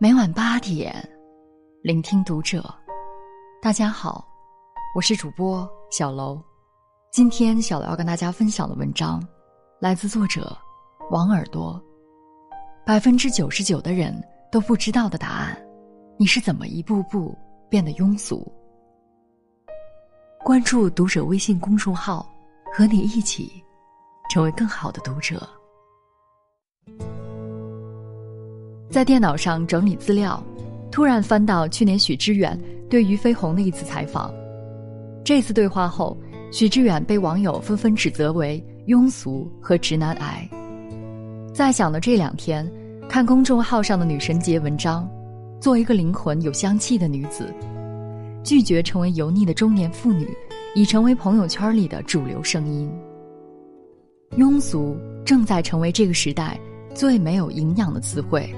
每晚八点，聆听读者。大家好，我是主播小楼。今天小楼要跟大家分享的文章，来自作者王耳朵。百分之九十九的人都不知道的答案，你是怎么一步步变得庸俗？关注读者微信公众号，和你一起成为更好的读者。在电脑上整理资料，突然翻到去年许知远对俞飞鸿的一次采访。这次对话后，许知远被网友纷纷指责为庸俗和直男癌。在想的这两天，看公众号上的女神节文章，做一个灵魂有香气的女子，拒绝成为油腻的中年妇女，已成为朋友圈里的主流声音。庸俗正在成为这个时代最没有营养的词汇。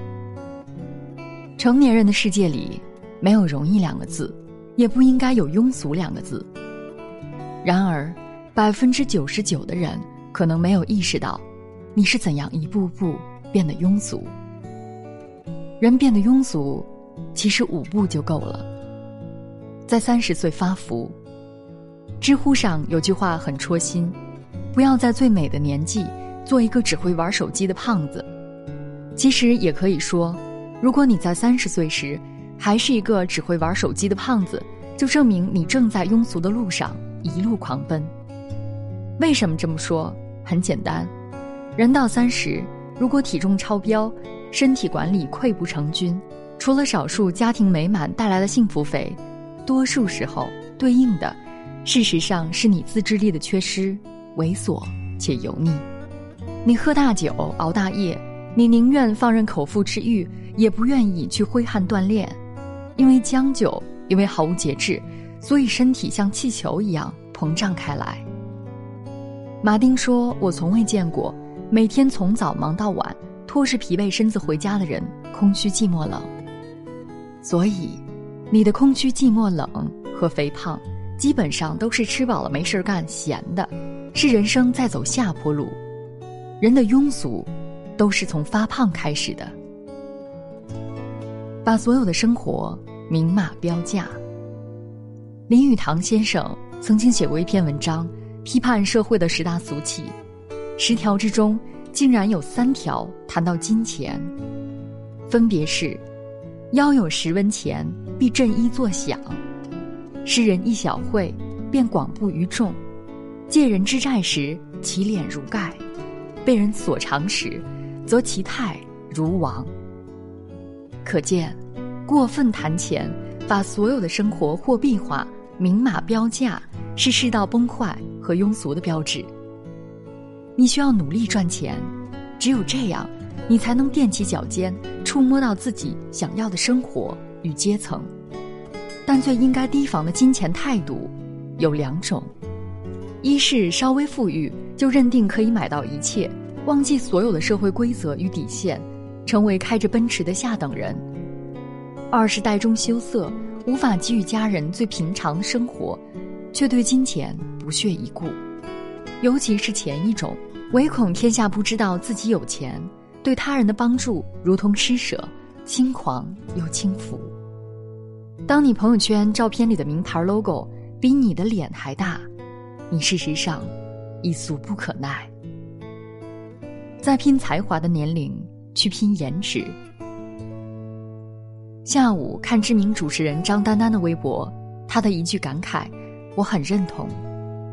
成年人的世界里，没有容易两个字，也不应该有庸俗两个字。然而，百分之九十九的人可能没有意识到，你是怎样一步步变得庸俗。人变得庸俗，其实五步就够了。在三十岁发福。知乎上有句话很戳心：不要在最美的年纪做一个只会玩手机的胖子。其实也可以说。如果你在三十岁时还是一个只会玩手机的胖子，就证明你正在庸俗的路上一路狂奔。为什么这么说？很简单，人到三十，如果体重超标、身体管理溃不成军，除了少数家庭美满带来的幸福肥，多数时候对应的，事实上是你自制力的缺失，猥琐且油腻。你喝大酒、熬大夜。你宁愿放任口腹之欲，也不愿意去挥汗锻炼，因为将就，因为毫无节制，所以身体像气球一样膨胀开来。马丁说：“我从未见过每天从早忙到晚，拖着疲惫身子回家的人空虚寂寞冷。”所以，你的空虚寂寞冷和肥胖，基本上都是吃饱了没事干闲的，是人生在走下坡路。人的庸俗。都是从发胖开始的，把所有的生活明码标价。林语堂先生曾经写过一篇文章，批判社会的十大俗气，十条之中竟然有三条谈到金钱，分别是：腰有十文钱，必振衣作响；诗人一小会，便广布于众；借人之债时，其脸如盖；被人所长时。则其态如王。可见，过分谈钱，把所有的生活货币化、明码标价，是世道崩坏和庸俗的标志。你需要努力赚钱，只有这样，你才能踮起脚尖，触摸到自己想要的生活与阶层。但最应该提防的金钱态度有两种：一是稍微富裕就认定可以买到一切。忘记所有的社会规则与底线，成为开着奔驰的下等人；二是袋中羞涩，无法给予家人最平常的生活，却对金钱不屑一顾。尤其是前一种，唯恐天下不知道自己有钱，对他人的帮助如同施舍，轻狂又轻浮。当你朋友圈照片里的名牌 logo 比你的脸还大，你事实上已俗不可耐。在拼才华的年龄去拼颜值。下午看知名主持人张丹丹的微博，她的一句感慨，我很认同，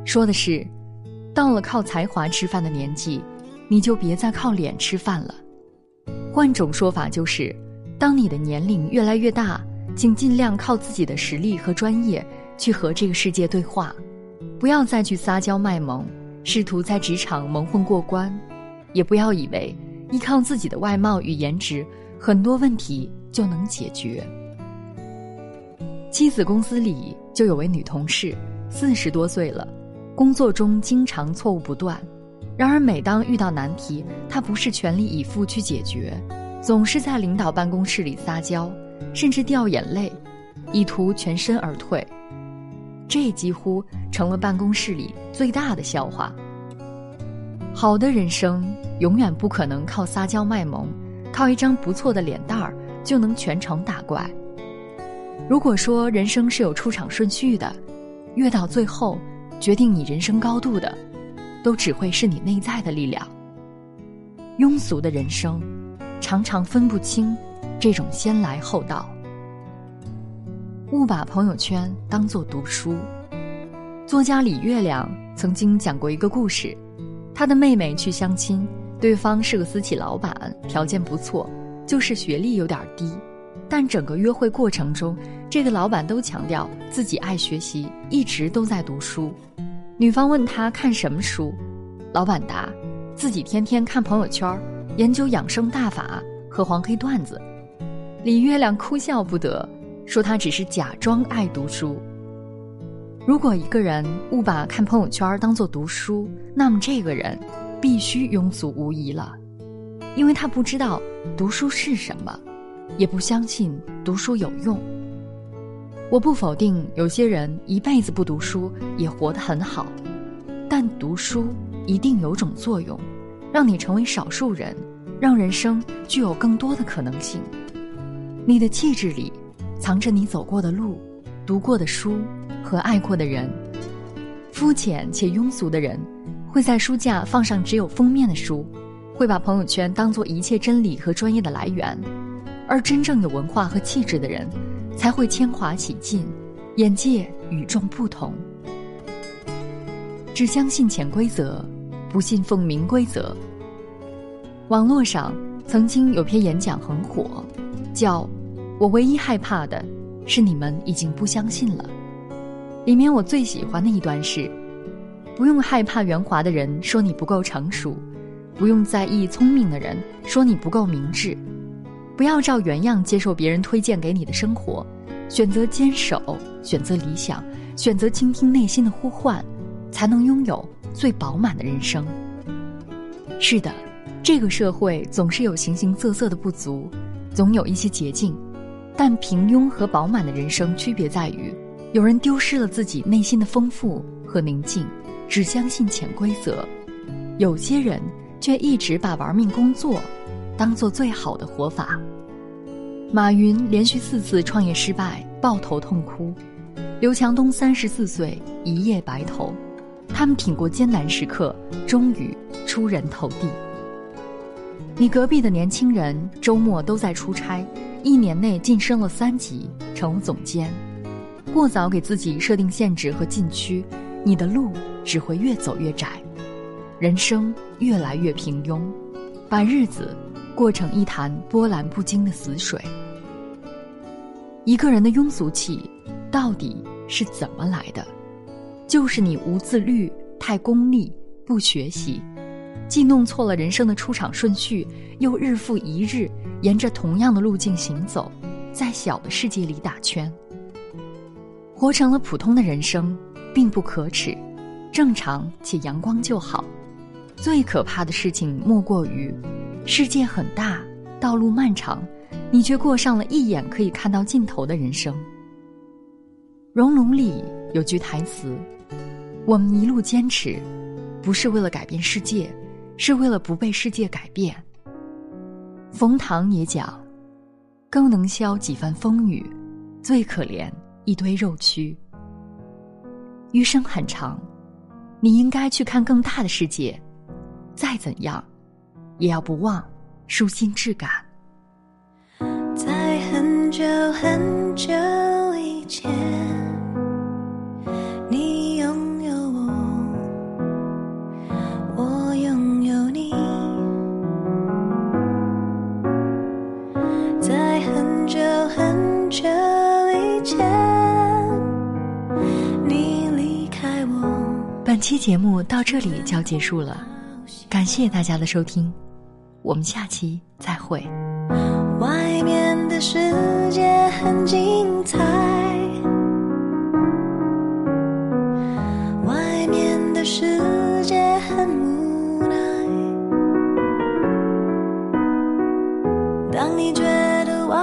说的是，到了靠才华吃饭的年纪，你就别再靠脸吃饭了。换种说法就是，当你的年龄越来越大，请尽量靠自己的实力和专业去和这个世界对话，不要再去撒娇卖萌，试图在职场蒙混过关。也不要以为依靠自己的外貌与颜值，很多问题就能解决。妻子公司里就有位女同事，四十多岁了，工作中经常错误不断。然而每当遇到难题，她不是全力以赴去解决，总是在领导办公室里撒娇，甚至掉眼泪，以图全身而退。这几乎成了办公室里最大的笑话。好的人生永远不可能靠撒娇卖萌，靠一张不错的脸蛋儿就能全程打怪。如果说人生是有出场顺序的，越到最后，决定你人生高度的，都只会是你内在的力量。庸俗的人生，常常分不清这种先来后到。勿把朋友圈当做读书。作家李月亮曾经讲过一个故事，他的妹妹去相亲，对方是个私企老板，条件不错，就是学历有点低。但整个约会过程中，这个老板都强调自己爱学习，一直都在读书。女方问他看什么书，老板答：自己天天看朋友圈，研究养生大法和黄黑段子。李月亮哭笑不得，说他只是假装爱读书。如果一个人误把看朋友圈当做读书，那么这个人必须庸俗无疑了，因为他不知道读书是什么，也不相信读书有用。我不否定有些人一辈子不读书也活得很好，但读书一定有种作用，让你成为少数人，让人生具有更多的可能性。你的气质里，藏着你走过的路，读过的书。和爱过的人，肤浅且庸俗的人，会在书架放上只有封面的书，会把朋友圈当做一切真理和专业的来源，而真正有文化和气质的人，才会铅华起劲，眼界与众不同。只相信潜规则，不信奉明规则。网络上曾经有篇演讲很火，叫《我唯一害怕的是你们已经不相信了》。里面我最喜欢的一段是：不用害怕圆滑的人说你不够成熟，不用在意聪明的人说你不够明智，不要照原样接受别人推荐给你的生活，选择坚守，选择理想，选择倾听内心的呼唤，才能拥有最饱满的人生。是的，这个社会总是有形形色色的不足，总有一些捷径，但平庸和饱满的人生区别在于。有人丢失了自己内心的丰富和宁静，只相信潜规则；有些人却一直把玩命工作当做最好的活法。马云连续四次创业失败，抱头痛哭；刘强东三十四岁一夜白头，他们挺过艰难时刻，终于出人头地。你隔壁的年轻人周末都在出差，一年内晋升了三级，成了总监。过早给自己设定限制和禁区，你的路只会越走越窄，人生越来越平庸，把日子过成一潭波澜不惊的死水。一个人的庸俗气到底是怎么来的？就是你无自律、太功利、不学习，既弄错了人生的出场顺序，又日复一日沿着同样的路径行走，在小的世界里打圈。活成了普通的人生，并不可耻，正常且阳光就好。最可怕的事情莫过于，世界很大，道路漫长，你却过上了一眼可以看到尽头的人生。《熔炉》里有句台词：“我们一路坚持，不是为了改变世界，是为了不被世界改变。”冯唐也讲：“更能消几番风雨，最可怜。”一堆肉蛆。余生很长，你应该去看更大的世界。再怎样，也要不忘舒心质感。在很久很久本期节目到这里就要结束了，感谢大家的收听，我们下期再会。外面的世界很精彩，外面的世界很无奈。当你觉得外